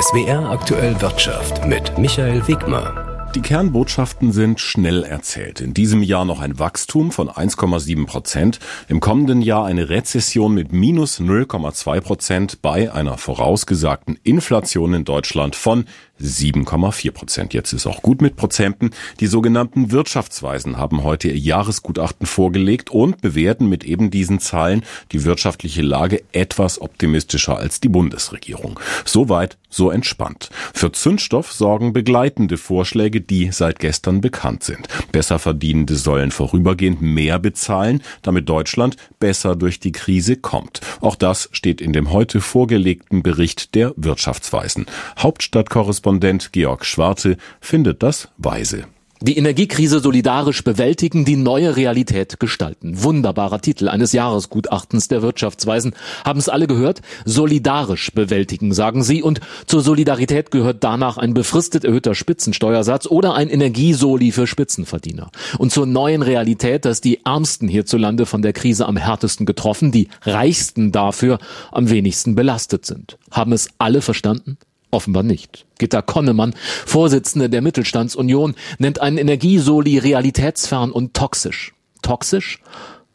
SWR aktuell Wirtschaft mit Michael Wigmer. Die Kernbotschaften sind schnell erzählt. In diesem Jahr noch ein Wachstum von 1,7 Prozent, im kommenden Jahr eine Rezession mit minus 0,2 Prozent bei einer vorausgesagten Inflation in Deutschland von 7,4 Prozent. Jetzt ist auch gut mit Prozenten. Die sogenannten Wirtschaftsweisen haben heute ihr Jahresgutachten vorgelegt und bewerten mit eben diesen Zahlen die wirtschaftliche Lage etwas optimistischer als die Bundesregierung. Soweit so entspannt. Für Zündstoff sorgen begleitende Vorschläge, die seit gestern bekannt sind. Besserverdienende sollen vorübergehend mehr bezahlen, damit Deutschland besser durch die Krise kommt. Auch das steht in dem heute vorgelegten Bericht der Wirtschaftsweisen. Hauptstadtkorrespondent Korrespondent Georg Schwarte findet das weise. Die Energiekrise solidarisch bewältigen, die neue Realität gestalten. Wunderbarer Titel eines Jahresgutachtens der Wirtschaftsweisen. Haben es alle gehört? Solidarisch bewältigen, sagen sie. Und zur Solidarität gehört danach ein befristet erhöhter Spitzensteuersatz oder ein Energiesoli für Spitzenverdiener. Und zur neuen Realität, dass die Ärmsten hierzulande von der Krise am härtesten getroffen, die Reichsten dafür am wenigsten belastet sind. Haben es alle verstanden? Offenbar nicht. Gitta Konnemann, Vorsitzende der Mittelstandsunion, nennt einen Energiesoli realitätsfern und toxisch. Toxisch?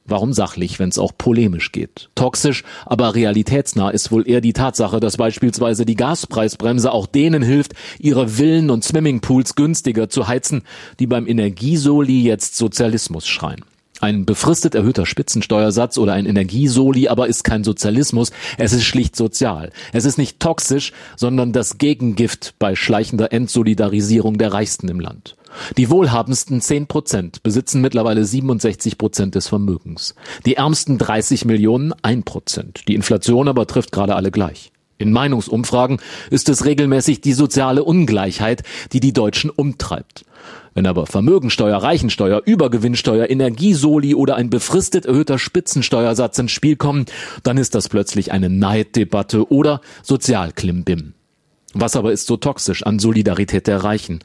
Warum sachlich, wenn es auch polemisch geht? Toxisch, aber realitätsnah ist wohl eher die Tatsache, dass beispielsweise die Gaspreisbremse auch denen hilft, ihre Villen und Swimmingpools günstiger zu heizen, die beim Energiesoli jetzt Sozialismus schreien. Ein befristet erhöhter Spitzensteuersatz oder ein Energiesoli aber ist kein Sozialismus, es ist schlicht sozial. Es ist nicht toxisch, sondern das Gegengift bei schleichender Entsolidarisierung der Reichsten im Land. Die wohlhabendsten 10 Prozent besitzen mittlerweile 67 Prozent des Vermögens. Die ärmsten 30 Millionen 1 Prozent. Die Inflation aber trifft gerade alle gleich. In Meinungsumfragen ist es regelmäßig die soziale Ungleichheit, die die Deutschen umtreibt. Wenn aber Vermögensteuer, Reichensteuer, Übergewinnsteuer, Energiesoli oder ein befristet erhöhter Spitzensteuersatz ins Spiel kommen, dann ist das plötzlich eine Neiddebatte oder Sozialklimbim. Was aber ist so toxisch an Solidarität der Reichen?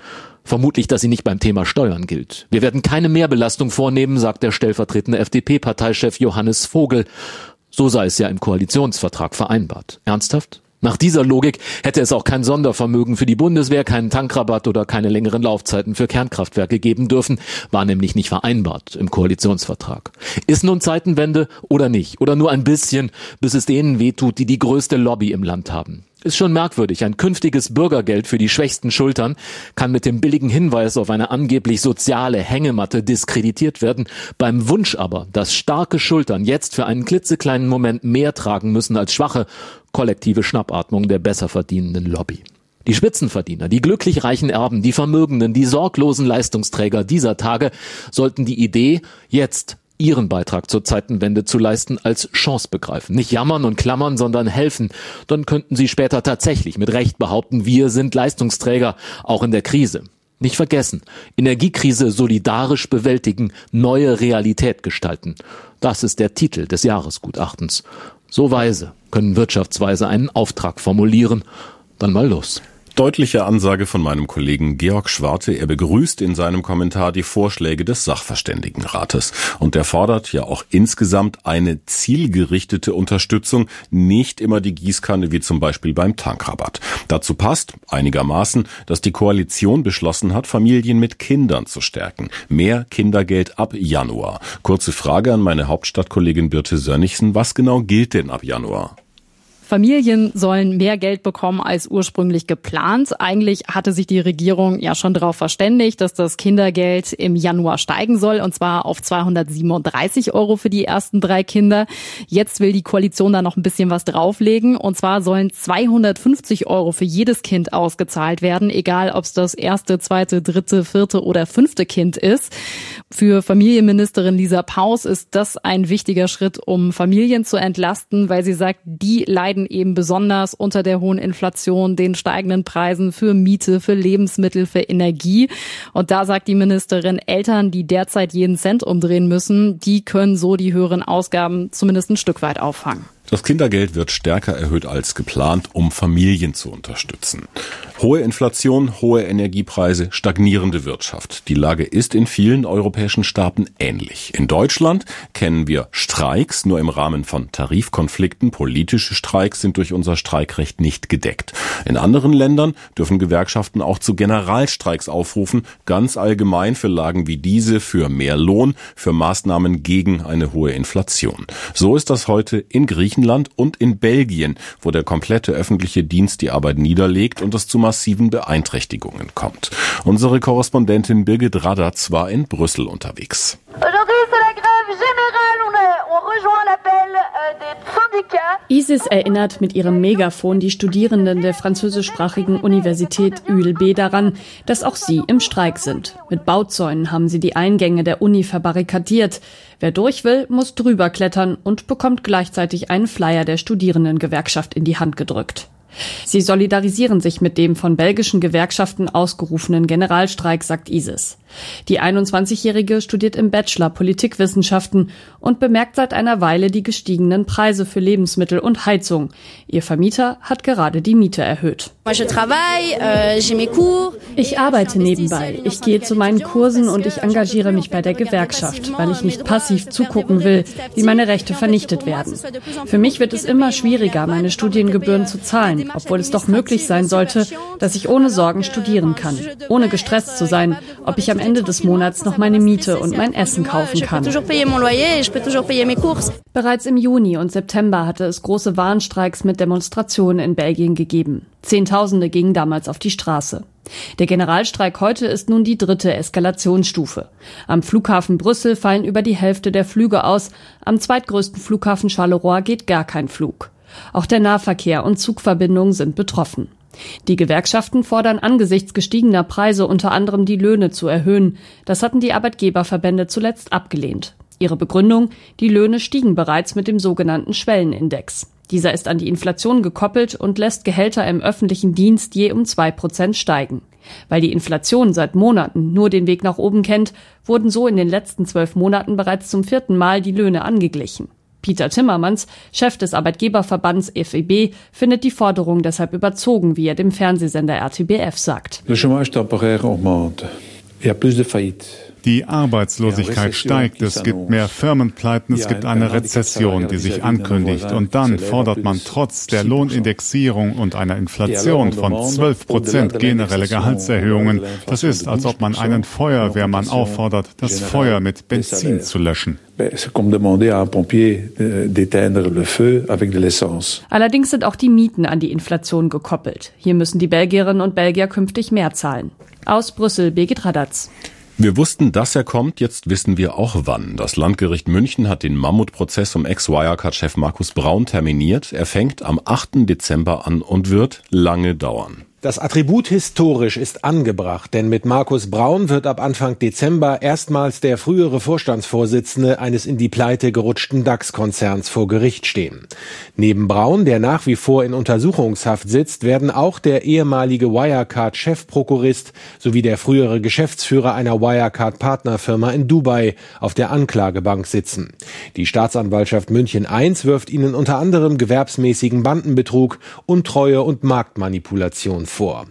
Vermutlich, dass sie nicht beim Thema Steuern gilt. Wir werden keine Mehrbelastung vornehmen, sagt der stellvertretende FDP-Parteichef Johannes Vogel. So sei es ja im Koalitionsvertrag vereinbart. Ernsthaft? Nach dieser Logik hätte es auch kein Sondervermögen für die Bundeswehr, keinen Tankrabatt oder keine längeren Laufzeiten für Kernkraftwerke geben dürfen, war nämlich nicht vereinbart im Koalitionsvertrag. Ist nun Zeitenwende oder nicht? Oder nur ein bisschen, bis es denen wehtut, die die größte Lobby im Land haben? Ist schon merkwürdig. Ein künftiges Bürgergeld für die schwächsten Schultern kann mit dem billigen Hinweis auf eine angeblich soziale Hängematte diskreditiert werden. Beim Wunsch aber, dass starke Schultern jetzt für einen klitzekleinen Moment mehr tragen müssen als schwache, kollektive Schnappatmung der besser verdienenden Lobby. Die Spitzenverdiener, die glücklich reichen Erben, die Vermögenden, die sorglosen Leistungsträger dieser Tage sollten die Idee, jetzt ihren Beitrag zur Zeitenwende zu leisten, als Chance begreifen. Nicht jammern und klammern, sondern helfen. Dann könnten sie später tatsächlich mit Recht behaupten, wir sind Leistungsträger, auch in der Krise. Nicht vergessen, Energiekrise solidarisch bewältigen, neue Realität gestalten. Das ist der Titel des Jahresgutachtens. So weise können Wirtschaftsweise einen Auftrag formulieren. Dann mal los. Deutliche Ansage von meinem Kollegen Georg Schwarte. Er begrüßt in seinem Kommentar die Vorschläge des Sachverständigenrates. Und er fordert ja auch insgesamt eine zielgerichtete Unterstützung, nicht immer die Gießkanne wie zum Beispiel beim Tankrabatt. Dazu passt einigermaßen, dass die Koalition beschlossen hat, Familien mit Kindern zu stärken. Mehr Kindergeld ab Januar. Kurze Frage an meine Hauptstadtkollegin Birte Sönnigsen. Was genau gilt denn ab Januar? Familien sollen mehr Geld bekommen als ursprünglich geplant. Eigentlich hatte sich die Regierung ja schon darauf verständigt, dass das Kindergeld im Januar steigen soll, und zwar auf 237 Euro für die ersten drei Kinder. Jetzt will die Koalition da noch ein bisschen was drauflegen, und zwar sollen 250 Euro für jedes Kind ausgezahlt werden, egal ob es das erste, zweite, dritte, vierte oder fünfte Kind ist. Für Familienministerin Lisa Paus ist das ein wichtiger Schritt, um Familien zu entlasten, weil sie sagt, die leiden eben besonders unter der hohen Inflation, den steigenden Preisen für Miete, für Lebensmittel, für Energie. Und da sagt die Ministerin, Eltern, die derzeit jeden Cent umdrehen müssen, die können so die höheren Ausgaben zumindest ein Stück weit auffangen. Das Kindergeld wird stärker erhöht als geplant, um Familien zu unterstützen. Hohe Inflation, hohe Energiepreise, stagnierende Wirtschaft. Die Lage ist in vielen europäischen Staaten ähnlich. In Deutschland kennen wir Streiks nur im Rahmen von Tarifkonflikten. Politische Streiks sind durch unser Streikrecht nicht gedeckt. In anderen Ländern dürfen Gewerkschaften auch zu Generalstreiks aufrufen, ganz allgemein für Lagen wie diese, für mehr Lohn, für Maßnahmen gegen eine hohe Inflation. So ist das heute in Griechenland und in Belgien, wo der komplette öffentliche Dienst die Arbeit niederlegt und es zu massiven Beeinträchtigungen kommt. Unsere Korrespondentin Birgit Radatz war in Brüssel unterwegs. ISIS erinnert mit ihrem Megafon die Studierenden der französischsprachigen Universität ULB daran, dass auch sie im Streik sind. Mit Bauzäunen haben sie die Eingänge der Uni verbarrikadiert. Wer durch will, muss drüber klettern und bekommt gleichzeitig einen Flyer der Studierendengewerkschaft in die Hand gedrückt. Sie solidarisieren sich mit dem von belgischen Gewerkschaften ausgerufenen Generalstreik, sagt ISIS. Die 21-Jährige studiert im Bachelor Politikwissenschaften und bemerkt seit einer Weile die gestiegenen Preise für Lebensmittel und Heizung. Ihr Vermieter hat gerade die Miete erhöht. Euh, ich arbeite nebenbei. Ich gehe zu meinen Kursen und ich engagiere mich bei der Gewerkschaft, weil ich nicht passiv zugucken will, wie meine Rechte vernichtet werden. Für mich wird es immer schwieriger, meine Studiengebühren zu zahlen, obwohl es doch möglich sein sollte, dass ich ohne Sorgen studieren kann, ohne gestresst zu sein, ob ich am Ende des Monats noch meine Miete und mein Essen kaufen kann. Bereits im Juni und September hatte es große Warnstreiks mit Demonstrationen in Belgien gegeben. Zehntausende gingen damals auf die Straße. Der Generalstreik heute ist nun die dritte Eskalationsstufe. Am Flughafen Brüssel fallen über die Hälfte der Flüge aus, am zweitgrößten Flughafen Charleroi geht gar kein Flug. Auch der Nahverkehr und Zugverbindungen sind betroffen. Die Gewerkschaften fordern angesichts gestiegener Preise unter anderem die Löhne zu erhöhen. Das hatten die Arbeitgeberverbände zuletzt abgelehnt. Ihre Begründung, die Löhne stiegen bereits mit dem sogenannten Schwellenindex. Dieser ist an die Inflation gekoppelt und lässt Gehälter im öffentlichen Dienst je um zwei Prozent steigen. Weil die Inflation seit Monaten nur den Weg nach oben kennt, wurden so in den letzten zwölf Monaten bereits zum vierten Mal die Löhne angeglichen. Peter Timmermans, Chef des Arbeitgeberverbands FEB, findet die Forderung deshalb überzogen, wie er dem Fernsehsender RTBF sagt. Le chômage temporaire augmente. Il y a plus de faillites. Die Arbeitslosigkeit steigt, es gibt mehr Firmenpleiten, es gibt eine Rezession, die sich ankündigt. Und dann fordert man trotz der Lohnindexierung und einer Inflation von 12 Prozent generelle Gehaltserhöhungen. Das ist, als ob man einen Feuerwehrmann auffordert, das Feuer mit Benzin zu löschen. Allerdings sind auch die Mieten an die Inflation gekoppelt. Hier müssen die Belgierinnen und Belgier künftig mehr zahlen. Aus Brüssel, Birgit Radatz. Wir wussten, dass er kommt, jetzt wissen wir auch wann. Das Landgericht München hat den Mammutprozess um Ex-Wirecard-Chef Markus Braun terminiert. Er fängt am 8. Dezember an und wird lange dauern. Das Attribut historisch ist angebracht, denn mit Markus Braun wird ab Anfang Dezember erstmals der frühere Vorstandsvorsitzende eines in die Pleite gerutschten DAX-Konzerns vor Gericht stehen. Neben Braun, der nach wie vor in Untersuchungshaft sitzt, werden auch der ehemalige Wirecard-Chefprokurist sowie der frühere Geschäftsführer einer Wirecard-Partnerfirma in Dubai auf der Anklagebank sitzen. Die Staatsanwaltschaft München I wirft ihnen unter anderem gewerbsmäßigen Bandenbetrug, Untreue und Marktmanipulation vor.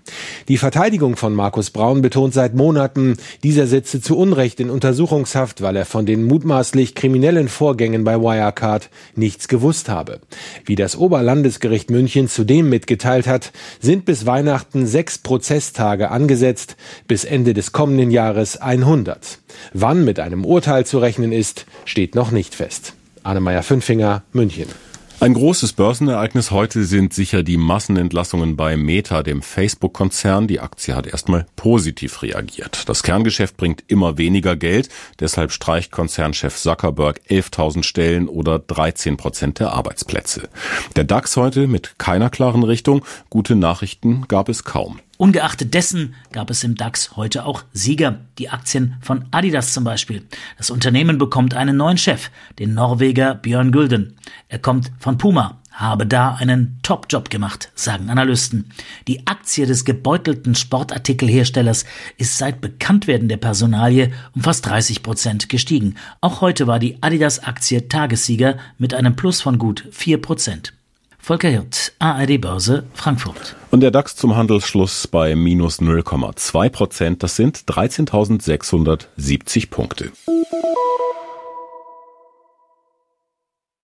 Die Verteidigung von Markus Braun betont seit Monaten, dieser sitze zu Unrecht in Untersuchungshaft, weil er von den mutmaßlich kriminellen Vorgängen bei Wirecard nichts gewusst habe. Wie das Oberlandesgericht München zudem mitgeteilt hat, sind bis Weihnachten sechs Prozesstage angesetzt, bis Ende des kommenden Jahres 100. Wann mit einem Urteil zu rechnen ist, steht noch nicht fest. Annemeyer Fünfinger, München. Ein großes Börsenereignis heute sind sicher die Massenentlassungen bei Meta, dem Facebook-Konzern. Die Aktie hat erstmal positiv reagiert. Das Kerngeschäft bringt immer weniger Geld, deshalb streicht Konzernchef Zuckerberg 11.000 Stellen oder 13 Prozent der Arbeitsplätze. Der DAX heute mit keiner klaren Richtung. Gute Nachrichten gab es kaum. Ungeachtet dessen gab es im DAX heute auch Sieger, die Aktien von Adidas zum Beispiel. Das Unternehmen bekommt einen neuen Chef, den Norweger Björn Gulden. Er kommt von Puma, habe da einen Top-Job gemacht, sagen Analysten. Die Aktie des gebeutelten Sportartikelherstellers ist seit Bekanntwerden der Personalie um fast 30 Prozent gestiegen. Auch heute war die Adidas-Aktie Tagessieger mit einem Plus von gut 4 Prozent. Volker Hirt, ARD Börse, Frankfurt. Und der DAX zum Handelsschluss bei minus 0,2 Prozent. Das sind 13.670 Punkte.